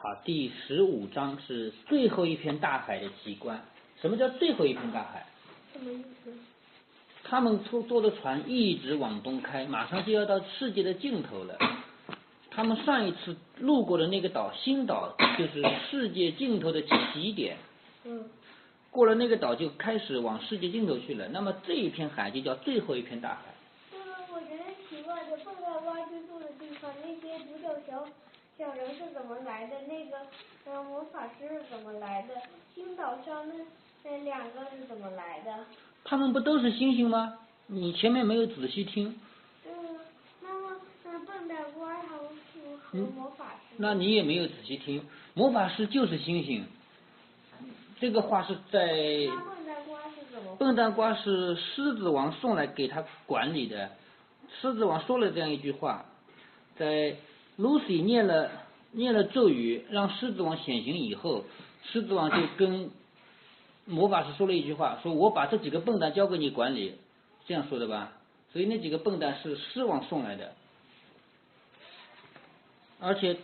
好，第十五章是最后一片大海的奇观。什么叫最后一片大海？什么意思？他们坐坐的船一直往东开，马上就要到世界的尽头了。他们上一次路过的那个岛，新岛，就是世界尽头的起点。嗯，过了那个岛，就开始往世界尽头去了。那么这一片海就叫最后一片大海。那么我觉得奇怪的，蹦大瓜居住的地方，那些独角小小人是怎么来的？那个呃魔法师是怎么来的？星岛上那那两个是怎么来的？他们不都是星星吗？你前面没有仔细听。嗯，那么那笨蛋瓜他们是和魔法师？那你也没有仔细听，魔法师就是星星。这个话是在那蹦大瓜是怎么？笨蛋瓜是狮子王送来给他管理的。狮子王说了这样一句话，在 Lucy 念了念了咒语让狮子王显形以后，狮子王就跟魔法师说了一句话，说我把这几个笨蛋交给你管理，这样说的吧。所以那几个笨蛋是狮王送来的，而且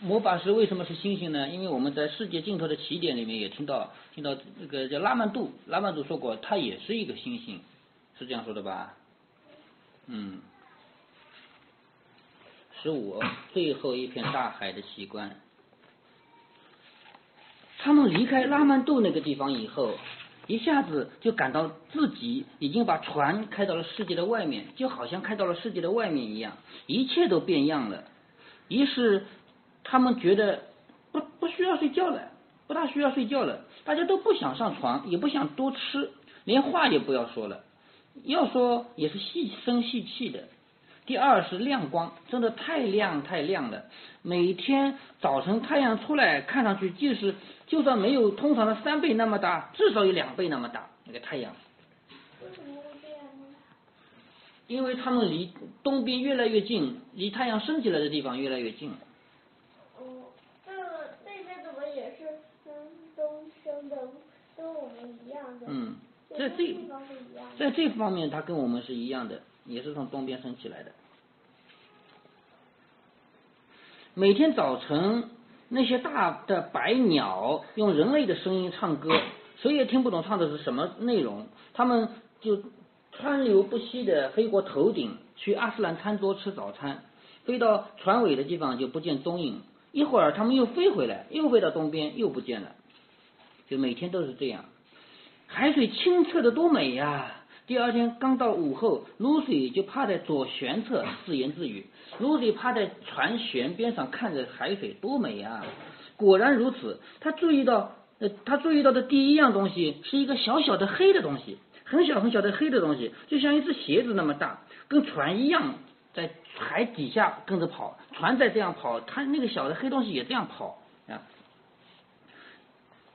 魔法师为什么是星星呢？因为我们在世界尽头的起点里面也听到听到这个叫拉曼杜，拉曼杜说过他也是一个星星，是这样说的吧？嗯，十五最后一片大海的奇观。他们离开拉曼杜那个地方以后，一下子就感到自己已经把船开到了世界的外面，就好像开到了世界的外面一样，一切都变样了。于是他们觉得不不需要睡觉了，不大需要睡觉了，大家都不想上床，也不想多吃，连话也不要说了，要说也是细声细气的。第二是亮光，真的太亮太亮了。每天早晨太阳出来，看上去就是就算没有通常的三倍那么大，至少有两倍那么大那个太阳。为什么会这样呢？因为他们离东边越来越近，离太阳升起来的地方越来越近。哦，那那边怎么也是跟东升的，跟我们一样的？嗯，在这。在这方面，它跟我们是一样的，也是从东边升起来的。每天早晨，那些大的白鸟用人类的声音唱歌，谁也听不懂唱的是什么内容，他们就川流不息的飞过头顶，去阿斯兰餐桌吃早餐，飞到船尾的地方就不见踪影。一会儿，他们又飞回来，又飞到东边，又不见了。就每天都是这样。海水清澈的多美呀！第二天刚到午后，Lucy 就趴在左舷侧自言自语。Lucy 趴在船舷边上看着海水，多美啊！果然如此，他注意到，呃，他注意到的第一样东西是一个小小的黑的东西，很小很小的黑的东西，就像一只鞋子那么大，跟船一样，在海底下跟着跑，船在这样跑，它那个小的黑东西也这样跑。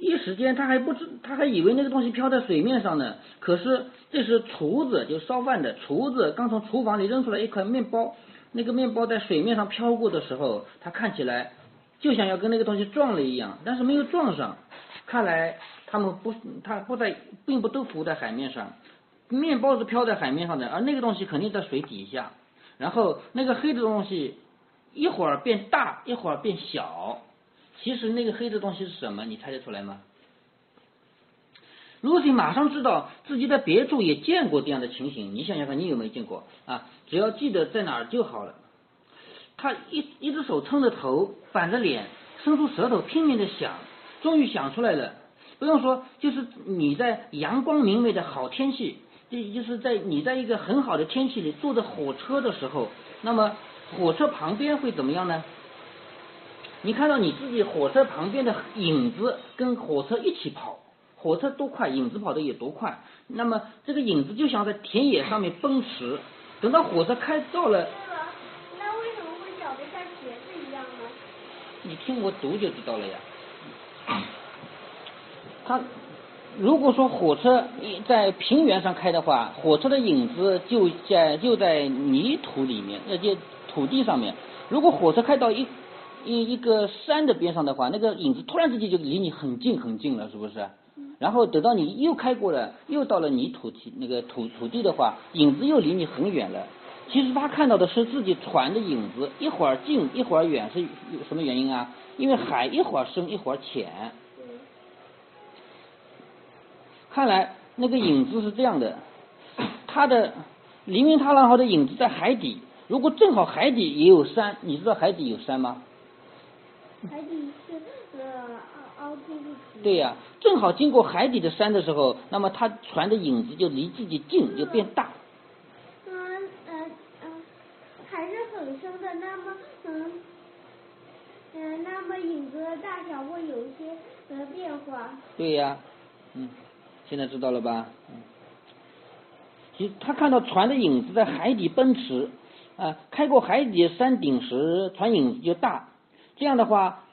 一时间他还不知，他还以为那个东西飘在水面上呢。可是这时厨子就烧饭的厨子刚从厨房里扔出来一块面包，那个面包在水面上飘过的时候，他看起来就像要跟那个东西撞了一样，但是没有撞上。看来他们不，他不在，并不都浮在海面上。面包是飘在海面上的，而那个东西肯定在水底下。然后那个黑的东西一会儿变大，一会儿变小。其实那个黑的东西是什么？你猜得出来吗？Lucy 马上知道自己在别处也见过这样的情形。你想想看，你有没有见过啊？只要记得在哪儿就好了。他一一只手撑着头，板着脸，伸出舌头拼命的想，终于想出来了。不用说，就是你在阳光明媚的好天气，就就是在你在一个很好的天气里坐着火车的时候，那么火车旁边会怎么样呢？你看到你自己火车旁边的影子跟火车一起跑，火车多快，影子跑的也多快。那么这个影子就像在田野上面奔驰，等到火车开到了，那为什么会长得像鞋子一样呢？你听我读就知道了呀。它如果说火车在平原上开的话，火车的影子就在就在泥土里面，那些土地上面。如果火车开到一一一个山的边上的话，那个影子突然之间就离你很近很近了，是不是？然后等到你又开过了，又到了泥土地那个土土地的话，影子又离你很远了。其实他看到的是自己船的影子，一会儿近一会儿远，是什么原因啊？因为海一会儿深一会儿浅。看来那个影子是这样的，他的黎明踏浪号的影子在海底。如果正好海底也有山，你知道海底有山吗？海底是。对呀、正好经过海底的山的时候，那么他船的影子就离自己近，就变大。嗯嗯嗯，还是很深的，那么嗯嗯，那么影子的大小会有一些呃变化。对呀、嗯，现在知道了吧？嗯，其实他看到船的影子在海底奔驰，啊、开过海底山顶时，船影子就大。这样的话，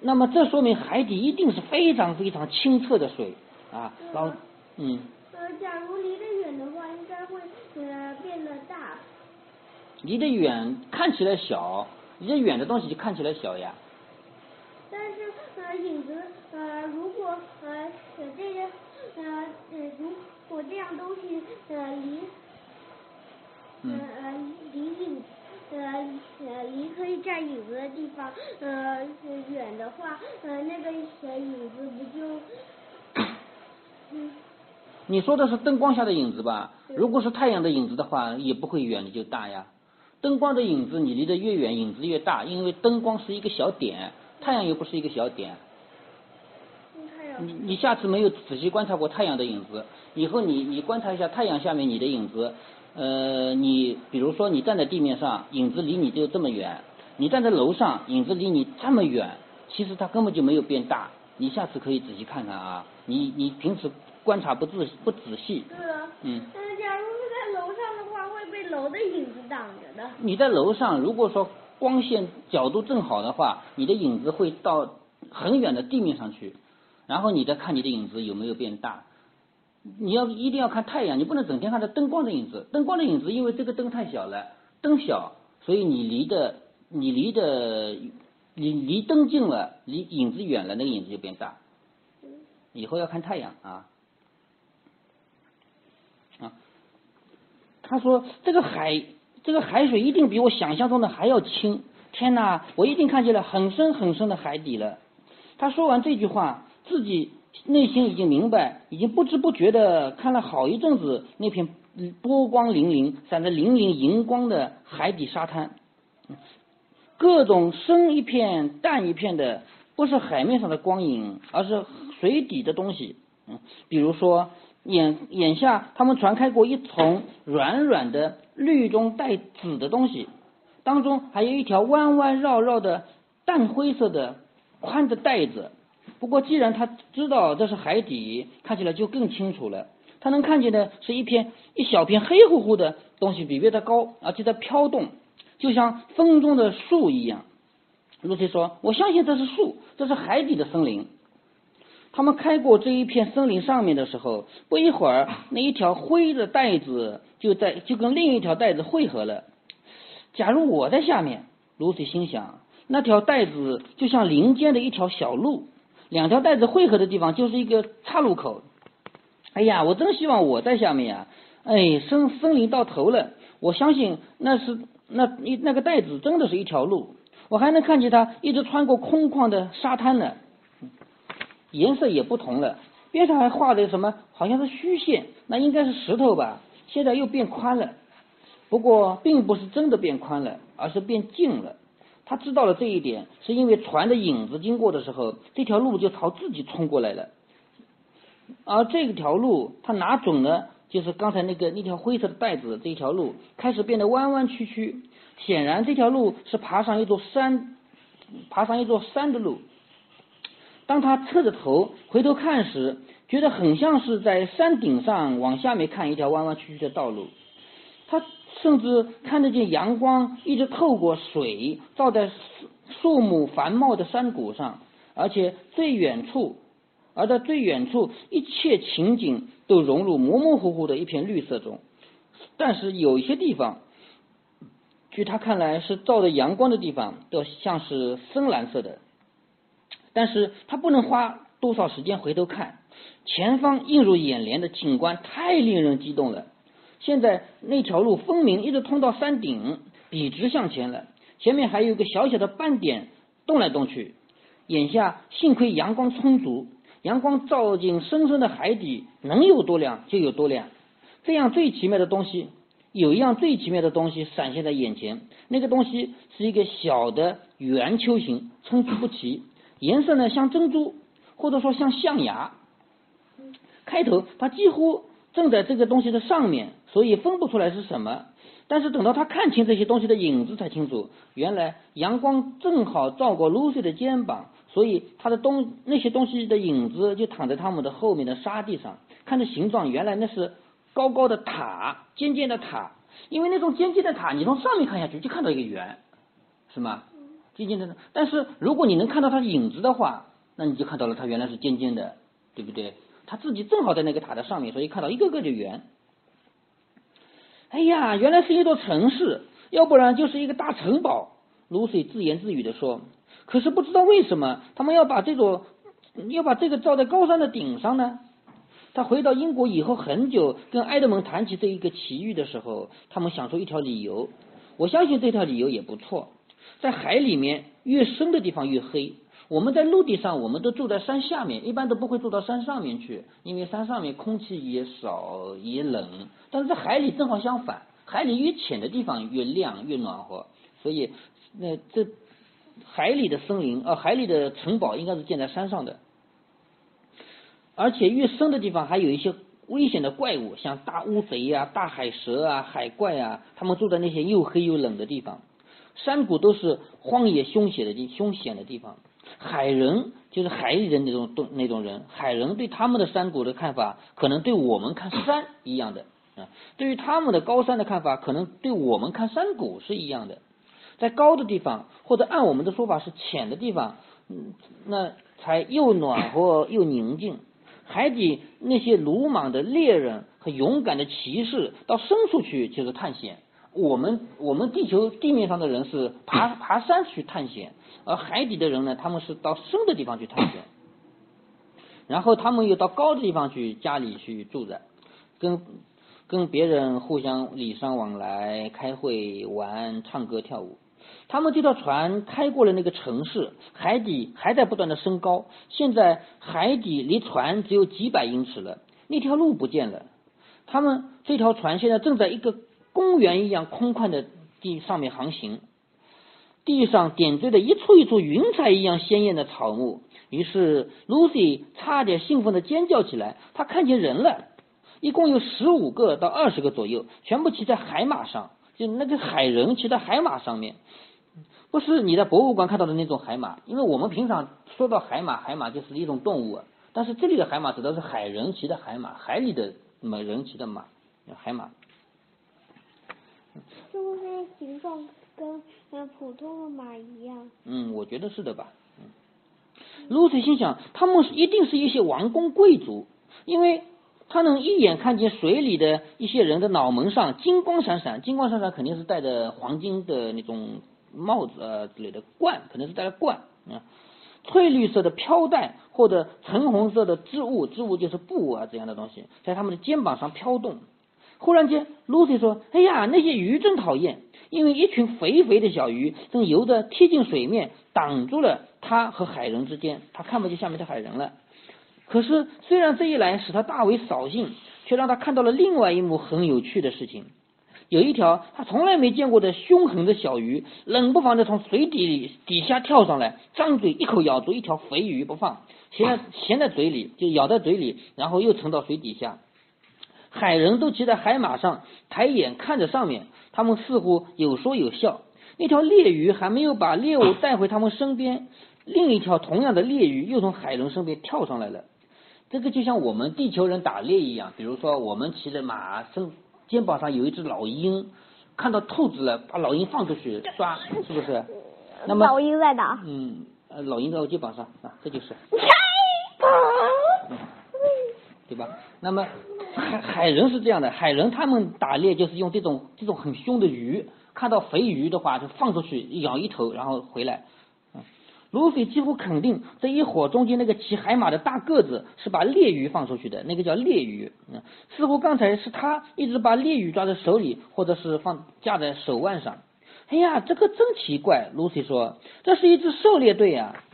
那么这说明海底一定是非常非常清澈的水啊。然后，嗯，呃，假如离得远的话，应该会呃变得大。离得远看起来小，离得远的东西就看起来小呀。但是呃影子呃如果呃呃这个呃呃如果这样东西呃离呃嗯呃离影呃呃离可以站影子的地方呃呃远的话呃那个呃影子不就嗯你说的是灯光下的影子吧？如果是太阳的影子的话，也不会远的就大呀。灯光的影子，你离得越远，影子越大，因为灯光是一个小点，太阳又不是一个小点。你你下次没有仔细观察过太阳的影子，以后你你观察一下太阳下面你的影子，呃，你比如说你站在地面上，影子离你就这么远；你站在楼上，影子离你这么远，其实它根本就没有变大。你下次可以仔细看看啊，你你平时观察不仔不仔细，对啊嗯。但是假如是在楼上的话会被楼的影子挡着的你在楼上，如果说光线角度正好的话，你的影子会到很远的地面上去，然后你再看你的影子有没有变大。你要一定要看太阳，你不能整天看着灯光的影子。灯光的影子，因为这个灯太小了，灯小，所以你离的你离的你离灯近了，离影子远了，那个影子就变大。以后要看太阳啊啊。他说这个海这个海水一定比我想象中的还要清。天哪，我一定看见了很深很深的海底了。他说完这句话，自己内心已经明白，已经不知不觉的看了好一阵子那片波光粼粼、闪着粼粼荧光的海底沙滩，各种深一片、淡一片的，不是海面上的光影，而是水底的东西。嗯，比如说眼眼下他们传开过一丛软软的绿中带紫的东西，当中还有一条弯弯绕绕的淡灰色的宽的带子。不过既然他知道这是海底，看起来就更清楚了。他能看见的是一片一小片黑乎乎的东西，比别的高，而且在飘动，就像风中的树一样。露西说：“我相信这是树，这是海底的森林。”他们开过这一片森林上面的时候，不一会儿，那一条灰的带子就在就跟另一条带子汇合了。假如我在下面，露西心想，那条带子就像林间的一条小路，两条带子汇合的地方就是一个岔路口。哎呀，我真希望我在下面呀、哎，森森林到头了，我相信那是那一那个带子真的是一条路，我还能看见它一直穿过空旷的沙滩呢。颜色也不同了，边上还画的什么，好像是虚线，那应该是石头吧？现在又变宽了，不过并不是真的变宽了，而是变近了。他知道了这一点，是因为船的影子经过的时候，这条路就朝自己冲过来了。而这条路，他拿准了，就是刚才那个那条灰色的带子，这一条路开始变得弯弯曲曲。显然，这条路是爬上一座山，爬上一座山的路。当他侧着头回头看时，觉得很像是在山顶上往下面看一条弯弯曲曲的道路。他甚至看得见阳光一直透过水照在树木繁茂的山谷上，而且最远处，而在最远处，一切情景都融入模模糊糊的一片绿色中。但是有一些地方，据他看来是照着阳光的地方，都像是深蓝色的。但是他不能花多少时间回头看，前方映入眼帘的景观太令人激动了。现在那条路分明一直通到山顶，笔直向前了。前面还有一个小小的斑点动来动去。眼下幸亏阳光充足，阳光照进深深的海底，能有多亮就有多亮。这样最奇妙的东西，有一样最奇妙的东西闪现在眼前。那个东西是一个小的圆球形，参差不齐，颜色呢像珍珠，或者说像象牙。开头它几乎正在这个东西的上面，所以分不出来是什么。但是等到他看清这些东西的影子，才清楚，原来阳光正好照过 Lucy 的肩膀，所以他的东那些东西的影子就躺在他们的后面的沙地上。看着形状，原来那是高高的塔，尖尖的塔。因为那种尖尖的塔，你从上面看下去就看到一个圆，是吗？尖尖的。但是如果你能看到它影子的话，那你就看到了它原来是尖尖的，对不对？他自己正好在那个塔的上面，所以看到一个个的圆。哎呀，原来是一座城市，要不然就是一个大城堡。Lucy 自言自语的说：“可是不知道为什么他们要把这座要把这个造在高山的顶上呢？”他回到英国以后很久，跟埃德蒙谈起这一个奇遇的时候，他们想出一条理由。我相信这条理由也不错，在海里面越深的地方越黑。我们在陆地上，我们都住在山下面，一般都不会住到山上面去，因为山上面空气也少也冷。但是在海里正好相反，海里越浅的地方越亮越暖和，所以那这海里的森林呃海里的城堡应该是建在山上的，而且越深的地方还有一些危险的怪物，像大乌贼呀、大海蛇啊、海怪啊，他们住在那些又黑又冷的地方。山谷都是荒野凶险的地凶险的地方。海人就是海里的那种动那种人，海人对他们的山谷的看法，可能对我们看山一样的啊。对于他们的高山的看法，可能对我们看山谷是一样的。在高的地方，或者按我们的说法是浅的地方，嗯，那才又暖和又宁静。海底那些鲁莽的猎人和勇敢的骑士，到深处去就是探险。我们我们地球地面上的人是爬 爬山去探险。而海底的人呢，他们是到深的地方去探险，然后他们又到高的地方去家里去住着，跟跟别人互相礼尚往来，开会、玩、唱歌、跳舞。他们这条船开过了那个城市，海底还在不断的升高，现在海底离船只有几百英尺了，那条路不见了。他们这条船现在正在一个公园一样空旷的地上面航行。地上点缀着一簇一簇云彩一样鲜艳的草木，于是 Lucy 差点兴奋的尖叫起来。她看见人了，一共有十五个到二十个左右，全部骑在海马上，就那个海人骑在海马上面，不是你在博物馆看到的那种海马，因为我们平常说到海马，海马就是一种动物，但是这里的海马指的是海人骑的海马，海里的马人骑的马，海马。是不是形状？跟普通的马一样。嗯，我觉得是的吧。嗯，Lucy 心想，他们一定是一些王公贵族，因为他能一眼看见水里的一些人的脑门上金光闪闪，金光闪闪肯定是戴着黄金的那种帽子呃之类的冠，肯定是戴了冠啊，翠绿色的飘带或者橙红色的织物，织物就是布啊这样的东西，在他们的肩膀上飘动。忽然间，Lucy 说：“哎呀，那些鱼真讨厌。”因为一群肥肥的小鱼正游着贴近水面，挡住了他和海人之间，他看不见下面的海人了。可是，虽然这一来使他大为扫兴，却让他看到了另外一幕很有趣的事情。有一条他从来没见过的凶狠的小鱼，冷不防的从水底里底下跳上来，张嘴一口咬住一条肥鱼不放，衔在衔在嘴里，就咬在嘴里，然后又沉到水底下。海人都骑在海马上，抬眼看着上面。他们似乎有说有笑。那条猎鱼还没有把猎物 带回他们身边，另一条同样的猎鱼又从海人身边跳上来了。这个就像我们地球人打猎一样，比如说我们骑着马，身肩膀上有一只老鹰，看到兔子了，把老鹰放出去抓，是不是？那么老鹰在哪？嗯，呃，老鹰在我肩膀上啊，这就是。对吧？那么海海人是这样的，海人他们打猎就是用这种这种很凶的鱼，看到肥鱼的话就放出去咬一头，然后回来。卢菲几乎肯定这一伙中间那个骑海马的大个子是把猎鱼放出去的，那个叫猎鱼。嗯，似乎刚才是他一直把猎鱼抓在手里，或者是放架在手腕上。哎呀，这个真奇怪，卢西说，这是一支狩猎队啊。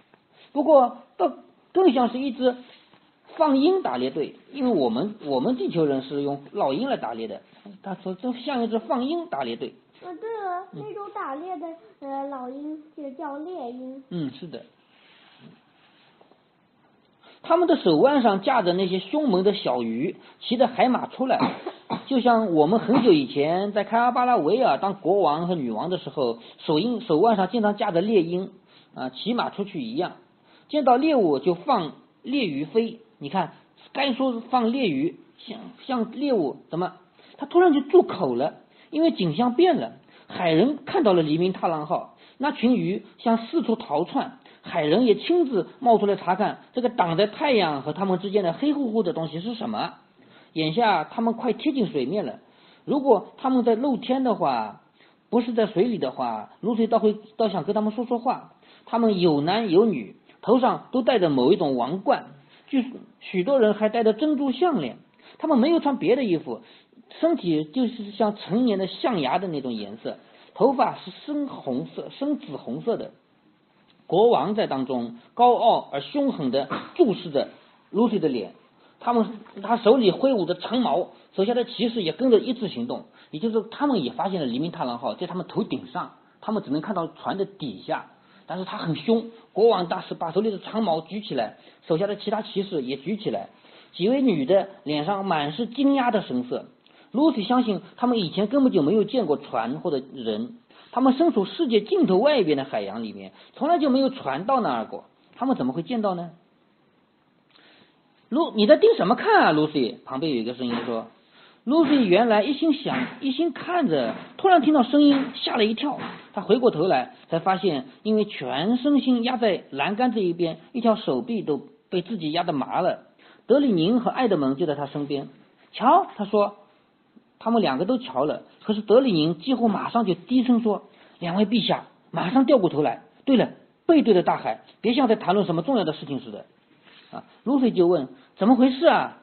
不过，倒更像是一支放鹰打猎队，因为我们我们地球人是用老鹰来打猎的。他说，这像一只放鹰打猎队。啊，对了，那种打猎的呃老鹰就叫猎鹰。嗯，是的。他们的手腕上架着那些凶猛的小鱼，骑着海马出来，就像我们很久以前在开阿巴拉维尔当国王和女王的时候，手鹰手腕上经常架着猎鹰啊，骑马出去一样。见到猎物就放猎鱼飞。你看，该说放猎鱼，像像猎物怎么？他突然就住口了，因为景象变了。海人看到了黎明踏浪号，那群鱼向四处逃窜。海人也亲自冒出来查看这个挡在太阳和他们之间的黑乎乎的东西是什么。眼下他们快贴近水面了，如果他们在露天的话，不是在水里的话，露水倒会倒想跟他们说说话。他们有男有女，头上都戴着某一种王冠，据许多人还戴着珍珠项链。他们没有穿别的衣服，身体就是像成年的象牙的那种颜色，头发是深红色、深紫红色的。国王在当中高傲而凶狠的注视着露西的脸，他们他手里挥舞着长矛，手下的骑士也跟着一致行动，也就是他们也发现了黎明踏浪号在他们头顶上，他们只能看到船的底下，但是他很凶，国王大师把手里的长矛举起来，手下的其他骑士也举起来，几位女的脸上满是惊讶的神色，露西相信他们以前根本就没有见过船或者人。他们身处世界尽头外边的海洋里面，从来就没有船到那儿过。他们怎么会见到呢？露，你在盯什么看啊，Lucy？旁边有一个声音说。Lucy 原来一心想，一心看着，突然听到声音，吓了一跳。他回过头来，才发现，因为全身心压在栏杆这一边，一条手臂都被自己压得麻了。德里宁和艾德蒙就在他身边。瞧，他说。他们两个都瞧了，可是德里宁几乎马上就低声说：“两位陛下，马上掉过头来。对了，背对着大海，别像在谈论什么重要的事情似的。”啊，卢菲就问：“怎么回事啊？”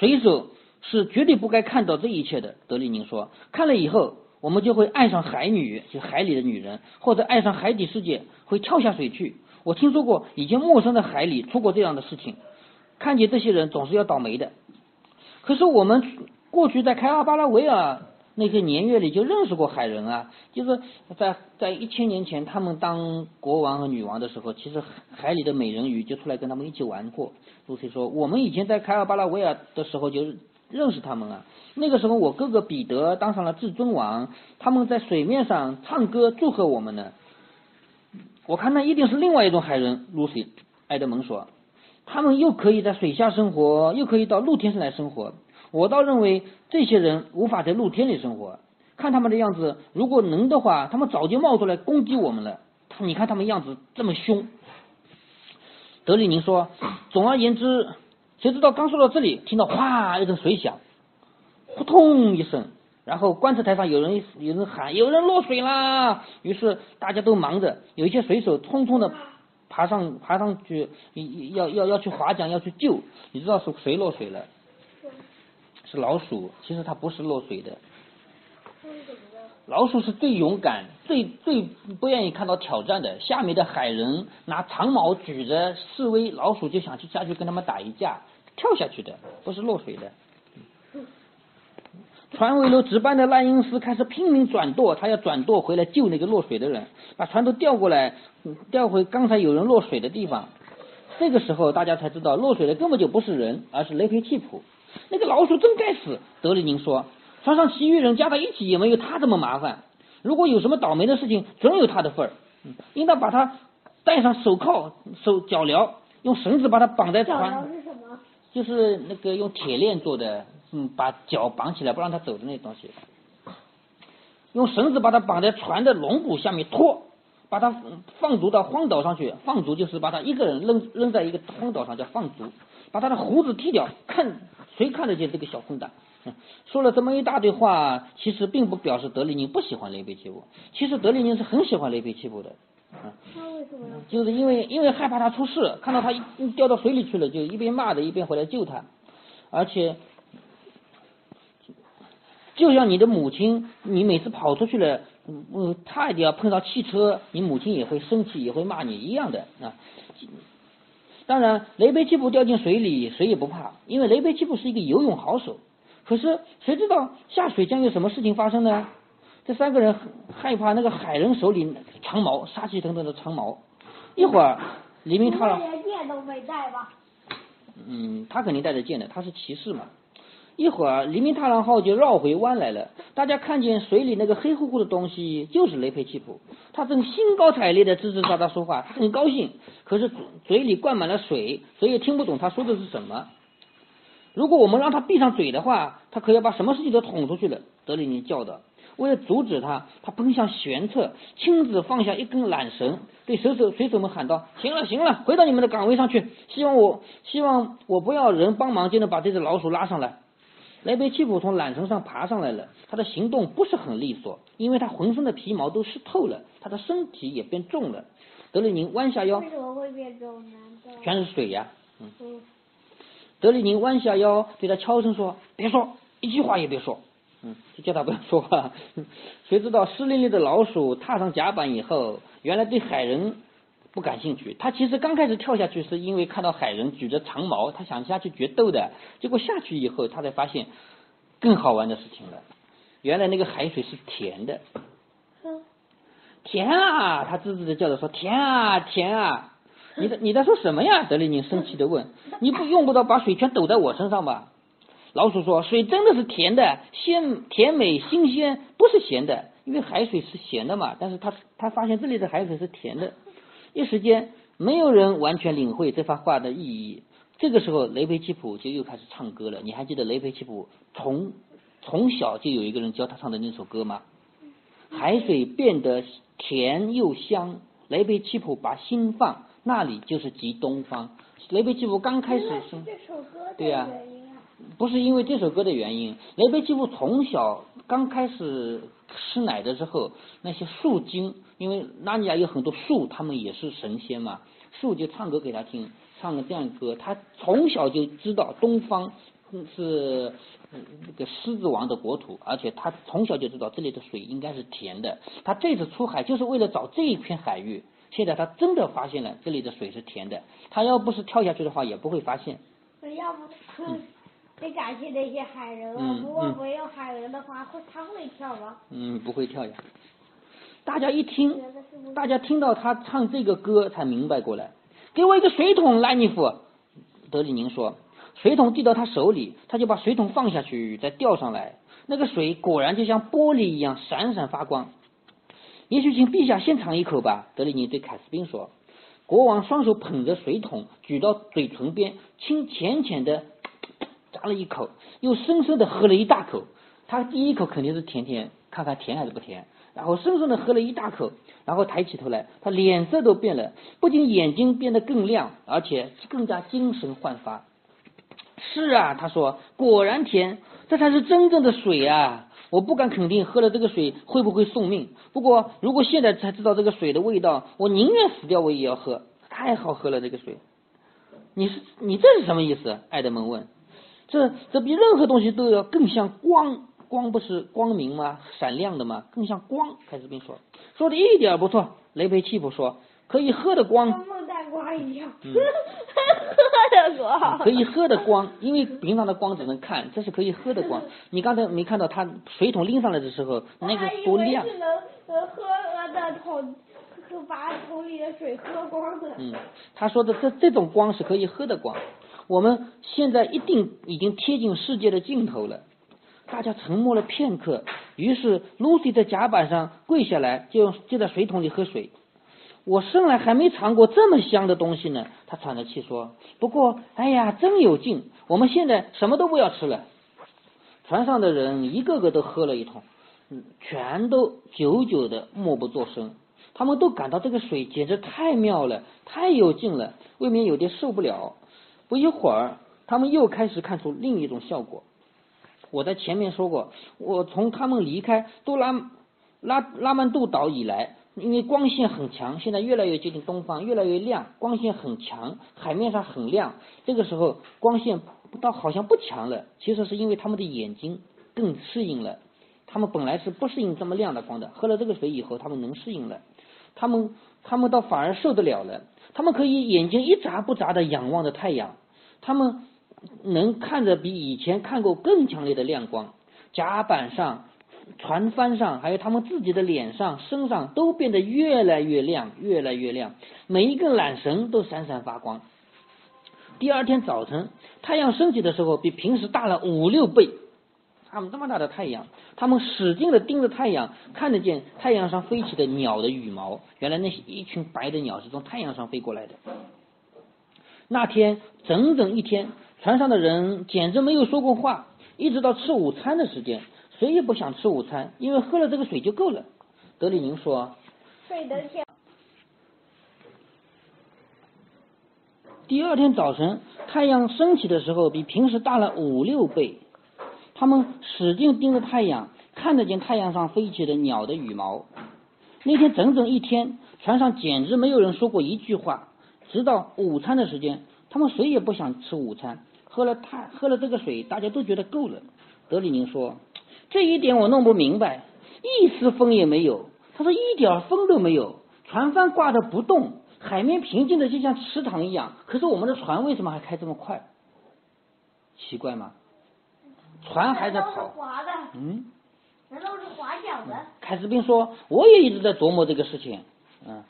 水手是绝对不该看到这一切的。德利宁说：“看了以后，我们就会爱上海女，就海里的女人，或者爱上海底世界，会跳下水去。我听说过以前陌生的海里出过这样的事情。看见这些人总是要倒霉的。可是我们。”过去在开阿巴拉维尔那些年月里就认识过海人啊，就是在在一千年前他们当国王和女王的时候，其实海里的美人鱼就出来跟他们一起玩过。露西说，我们以前在开阿巴拉维尔的时候就认识他们啊。那个时候我哥哥彼得当上了至尊王，他们在水面上唱歌祝贺我们呢。我看那一定是另外一种海人。露西，埃德蒙说，他们又可以在水下生活，又可以到陆天上来生活。我倒认为这些人无法在露天里生活。看他们的样子，如果能的话，他们早就冒出来攻击我们了。你看他们样子这么凶。德里宁说：“总而言之，谁知道刚说到这里，听到哗一阵水响，扑通一声，然后观测台上有人有人喊有人落水啦。于是大家都忙着，有一些水手匆匆的爬上爬上去，要要要去划桨要去救。你知道是谁落水了？”是老鼠，其实它不是落水的。老鼠是最勇敢、最最不愿意看到挑战的。下面的海人拿长矛举着示威，老鼠就想去下去跟他们打一架，跳下去的，不是落水的。船尾楼值班的赖因斯开始拼命转舵，他要转舵回来救那个落水的人，把船都调过来，调回刚才有人落水的地方。这个时候，大家才知道落水的根本就不是人，而是雷培契普。那个老鼠真该死，德里宁说。船上其余人加在一起也没有他这么麻烦。如果有什么倒霉的事情，总有他的份儿。应当把他戴上手铐、手脚镣，用绳子把他绑在船。是什么？就是那个用铁链做的，嗯，把脚绑起来不让他走的那东西。用绳子把他绑在船的龙骨下面拖，把他放逐到荒岛上去。放逐就是把他一个人扔扔在一个荒岛上叫放逐。把他的胡子剃掉，看。谁看得见这个小混蛋？说了这么一大堆话，其实并不表示德里宁不喜欢雷贝奇布。其实德里宁是很喜欢雷贝奇布的。他为什么？就是因为因为害怕他出事，看到他一掉到水里去了，就一边骂着一边回来救他，而且就像你的母亲，你每次跑出去了，嗯，差一点要碰到汽车，你母亲也会生气，也会骂你一样的啊。当然，雷贝奇布掉进水里，谁也不怕，因为雷贝奇布是一个游泳好手。可是谁知道下水将有什么事情发生呢？这三个人害怕那个海人手里长矛，杀气腾腾的长矛。一会儿，黎明他了。连剑都没带吧？嗯，他肯定带着剑的，他是骑士嘛。一会儿，黎明踏浪号就绕回弯来了。大家看见水里那个黑乎乎的东西，就是雷佩奇普。他正兴高采烈的吱吱喳喳说话，他很高兴，可是嘴里灌满了水，谁也听不懂他说的是什么。如果我们让他闭上嘴的话，他可要把什么事情都捅出去了。德里尼叫道。为了阻止他，他奔向舷侧，亲自放下一根缆绳，对水手水手们喊道：“行了，行了，回到你们的岗位上去。希望我，希望我不要人帮忙就能把这只老鼠拉上来。”雷贝奇普从缆绳上爬上来了，他的行动不是很利索，因为他浑身的皮毛都湿透了，他的身体也变重了。德里宁弯下腰，为什么会变重呢？全是水呀。嗯。德里宁弯下腰，对他悄声说：“别说，一句话也别说。”嗯，就叫他不要说话。谁知道湿淋淋的老鼠踏上甲板以后，原来对海人不感兴趣。他其实刚开始跳下去是因为看到海人举着长矛，他想下去决斗的。结果下去以后，他才发现更好玩的事情了。原来那个海水是甜的。甜啊！他吱吱的叫着说：“甜啊，甜啊！”你在你在说什么呀？德里宁生气的问：“你不用不着把水全抖在我身上吧？”老鼠说：“水真的是甜的，鲜甜美新鲜，不是咸的。因为海水是咸的嘛。但是他他发现这里的海水是甜的。一时间，没有人完全领会这番话的意义。这个时候，雷培奇普就又开始唱歌了。你还记得雷培奇普从从小就有一个人教他唱的那首歌吗？海水变得甜又香，雷培奇普把心放，那里就是极东方。雷贝基夫刚开始是这首歌对呀。”不是因为这首歌的原因，雷贝基夫从小刚开始吃奶的时候，那些树精，因为拉尼亚有很多树，他们也是神仙嘛，树就唱歌给他听，唱了这样歌，他从小就知道东方是那个狮子王的国土，而且他从小就知道这里的水应该是甜的，他这次出海就是为了找这一片海域，现在他真的发现了这里的水是甜的，他要不是跳下去的话也不会发现。要不。得感谢那些海人啊！如果没有海人的话，会他会跳吗？嗯，不会跳呀。大家一听，大家听到他唱这个歌才明白过来。给我一个水桶，拉尼夫。德里宁说。水桶递到他手里，他就把水桶放下去，再吊上来。那个水果然就像玻璃一样闪闪发光。也许请陛下先尝一口吧，德里尼对凯斯宾说。国王双手捧着水桶，举到嘴唇边，轻浅浅的。咂了一口，又深深的喝了一大口。他第一口肯定是甜甜，看看甜还是不甜。然后深深的喝了一大口，然后抬起头来，他脸色都变了，不仅眼睛变得更亮，而且更加精神焕发。是啊，他说，果然甜，这才是真正的水啊！我不敢肯定喝了这个水会不会送命。不过如果现在才知道这个水的味道，我宁愿死掉我也要喝，太好喝了这个水。你是你这是什么意思？爱德蒙问。这这比任何东西都要更像光，光不是光明吗？闪亮的吗？更像光。凯斯宾说，说的一点不错。雷贝奇普说，可以喝的光。一样。喝的光。可以喝的光，因为平常的光只能看，这是可以喝的光。你刚才没看到他水桶拎上来的时候，那个多亮。是能能喝的桶，把桶里的水喝光的。嗯，他说的这这种光是可以喝的光。我们现在一定已经贴近世界的尽头了。大家沉默了片刻，于是 Lucy 在甲板上跪下来，就就在水桶里喝水。我生来还没尝过这么香的东西呢，他喘着气说。不过，哎呀，真有劲！我们现在什么都不要吃了。船上的人一个个都喝了一桶，全都久久的默不作声。他们都感到这个水简直太妙了，太有劲了，未免有点受不了。不一会儿，他们又开始看出另一种效果。我在前面说过，我从他们离开多拉拉拉曼杜岛以来，因为光线很强，现在越来越接近东方，越来越亮，光线很强，海面上很亮。这个时候光线倒好像不强了，其实是因为他们的眼睛更适应了。他们本来是不适应这么亮的光的，喝了这个水以后，他们能适应了。他们他们倒反而受得了了。他们可以眼睛一眨不眨的仰望着太阳，他们能看着比以前看过更强烈的亮光。甲板上。船帆上，还有他们自己的脸上、身上，都变得越来越亮，越来越亮。每一根缆绳都闪闪发光。第二天早晨，太阳升起的时候，比平时大了五六倍。他们这么大的太阳，他们使劲的盯着太阳，看得见太阳上飞起的鸟的羽毛。原来那些一群白的鸟是从太阳上飞过来的。那天整整一天，船上的人简直没有说过话，一直到吃午餐的时间。谁也不想吃午餐，因为喝了这个水就够了。德里宁说：“睡得香。”第二天早晨，太阳升起的时候比平时大了五六倍。他们使劲盯着太阳，看得见太阳上飞起的鸟的羽毛。那天整整一天，船上简直没有人说过一句话。直到午餐的时间，他们谁也不想吃午餐。喝了太喝了这个水，大家都觉得够了。德里宁说。这一点我弄不明白，一丝风也没有。他说一点风都没有，船帆挂着不动，海面平静的就像池塘一样。可是我们的船为什么还开这么快？奇怪吗？船还在跑。嗯。难道是划桨的？凯斯宾说：“我也一直在琢磨这个事情。嗯，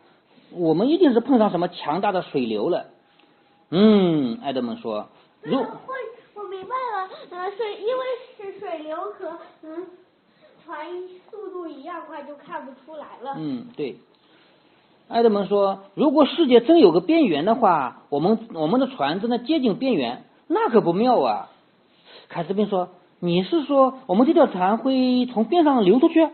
我们一定是碰上什么强大的水流了。”嗯，艾德蒙说：“如。”明白了，呃，水因为是水流和嗯船速度一样快，就看不出来了。嗯，对。埃德蒙说：“如果世界真有个边缘的话，我们我们的船正在接近边缘，那可不妙啊。”凯斯宾说：“你是说我们这条船会从边上流出去？”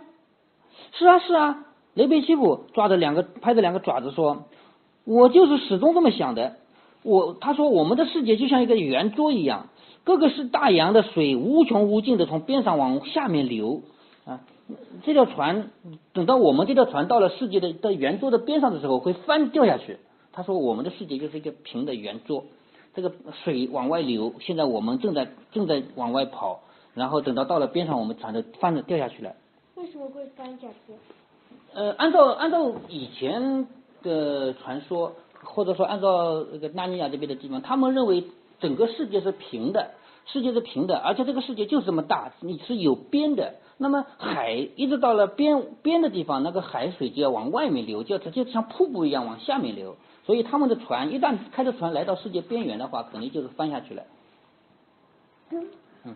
是啊，是啊。雷贝西普抓着两个拍着两个爪子说：“我就是始终这么想的。我他说我们的世界就像一个圆桌一样。”各个是大洋的水无穷无尽的从边上往下面流啊！这条船等到我们这条船到了世界的的圆桌的边上的时候会翻掉下去。他说我们的世界就是一个平的圆桌，这个水往外流，现在我们正在正在往外跑，然后等到到了边上，我们船就翻着掉下去了。为什么会翻下去？呃，按照按照以前的传说，或者说按照那个纳尼亚这边的地方，他们认为。整个世界是平的，世界是平的，而且这个世界就是这么大，你是有边的。那么海一直到了边边的地方，那个海水就要往外面流，就直接像瀑布一样往下面流。所以他们的船一旦开着船来到世界边缘的话，肯定就是翻下去了。嗯，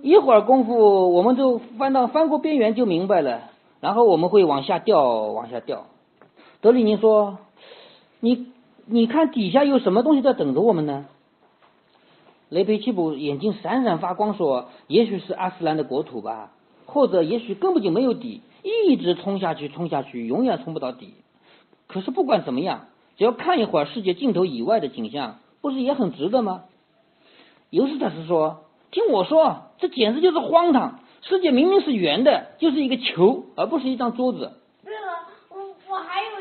一会儿功夫我们就翻到翻过边缘就明白了，然后我们会往下掉，往下掉。德里尼说：“你你看底下有什么东西在等着我们呢？”雷佩奇普眼睛闪闪发光，说：“也许是阿斯兰的国土吧，或者也许根本就没有底，一直冲下去，冲下去，永远冲不到底。可是不管怎么样，只要看一会儿世界尽头以外的景象，不是也很值得吗？”尤斯塔斯说：“听我说，这简直就是荒唐！世界明明是圆的，就是一个球，而不是一张桌子。”对了，我我还有，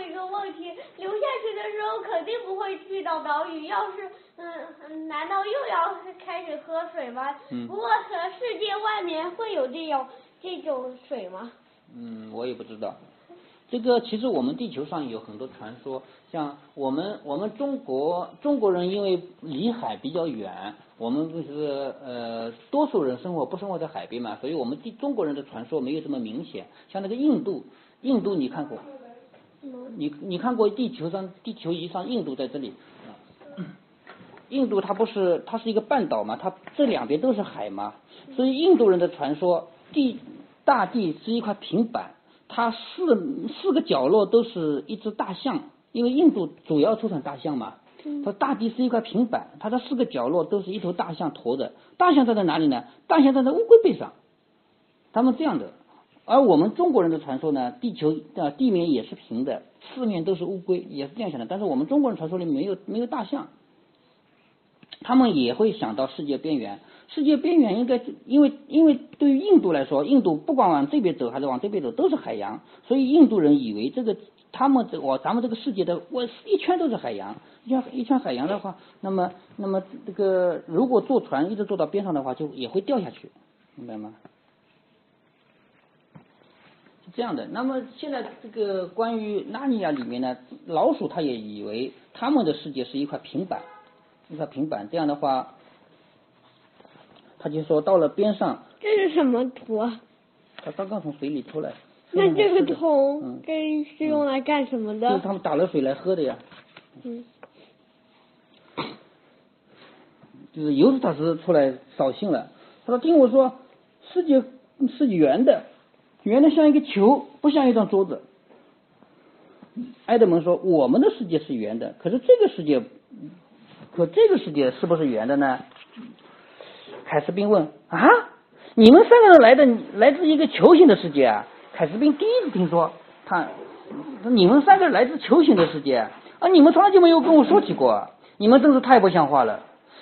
去的时候肯定不会去到岛屿，要是……嗯，难道又要开始喝水吗？嗯。不过世界外面会有这种这种水吗？嗯，我也不知道。这个其实我们地球上有很多传说，像我们我们中国中国人因为离海比较远，我们就是呃多数人生活不生活在海边嘛，所以我们地中国人的传说没有这么明显。像那个印度，印度你看过？你你看过地球上地球仪上印度在这里？印度它不是它是一个半岛嘛，它这两边都是海嘛，所以印度人的传说，地大地是一块平板，它四四个角落都是一只大象，因为印度主要出产大象嘛，它大地是一块平板，它的四个角落都是一头大象驮着，大象站在哪里呢？大象站在乌龟背上，他们这样的，而我们中国人的传说呢，地球的地面也是平的，四面都是乌龟，也是这样想的，但是我们中国人传说里没有没有大象。他们也会想到世界边缘，世界边缘应该因为因为对于印度来说，印度不管往这边走还是往这边走都是海洋，所以印度人以为这个他们这我咱们这个世界的我一圈都是海洋，一圈一圈海洋的话，那么那么这个如果坐船一直坐到边上的话，就也会掉下去，明白吗？是这样的。那么现在这个关于纳尼亚里面呢，老鼠它也以为他们的世界是一块平板，一块平板。这样的话，他就说到了边上，这是什么图啊？他刚刚从水里出来。那这个嗯桶这是用来干什么的？就是他们打了水来喝的呀。嗯，就是尤斯塔斯出来扫兴了，他说：“听我说，世界是圆的，圆的像一个球，不像一张桌子。”埃德蒙说：“我们的世界是圆的，可是这个世界，可这个世界是不是圆的呢？”凯斯宾问：“啊，你们三个人来的来自一个球形的世界啊？”凯斯宾第一次听说，他你们三个来自球形的世界啊，你们从来就没有跟我说起过，你们真是太不像话了。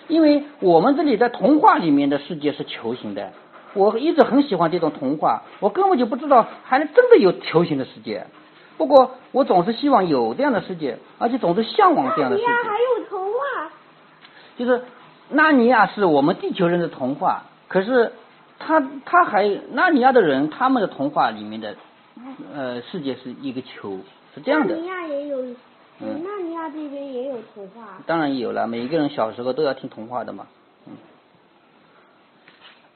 因为我们这里在童话里面的世界是球形的，我一直很喜欢这种童话，我根本就不知道还能真的有球形的世界。不过我总是希望有这样的世界，而且总是向往这样的世界。还有童话。就是纳尼亚是我们地球人的童话，可是他他还纳尼亚的人他们的童话里面的呃世界是一个球，是这样的纳。尼亚也有，嗯纳尼亚这边也有童话。当然有了，每一个人小时候都要听童话的嘛。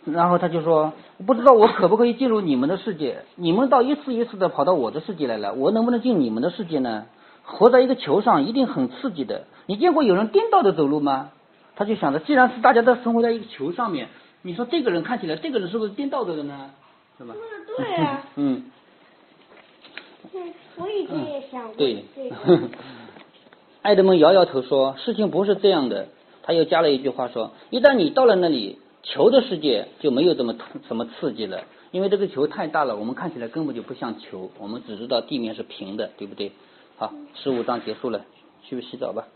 嗯。然后他就说：“不知道我可不可以进入你们的世界？你们倒一次一次的跑到我的世界来了，我能不能进你们的世界呢？活在一个球上一定很刺激的。你见过有人颠倒的走路吗？”他就想着，既然是大家都生活在一个球上面，你说这个人看起来，这个人是不是颠倒着的呢？是吧？对啊。嗯。对，我以前也想过对这个。艾德蒙摇摇头说：“事情不是这样的。”他又加了一句话说：“一旦你到了那里，球的世界就没有这么什么刺激了，因为这个球太大了，我们看起来根本就不像球，我们只知道地面是平的，对不对？”好，十五章结束了，去洗澡吧。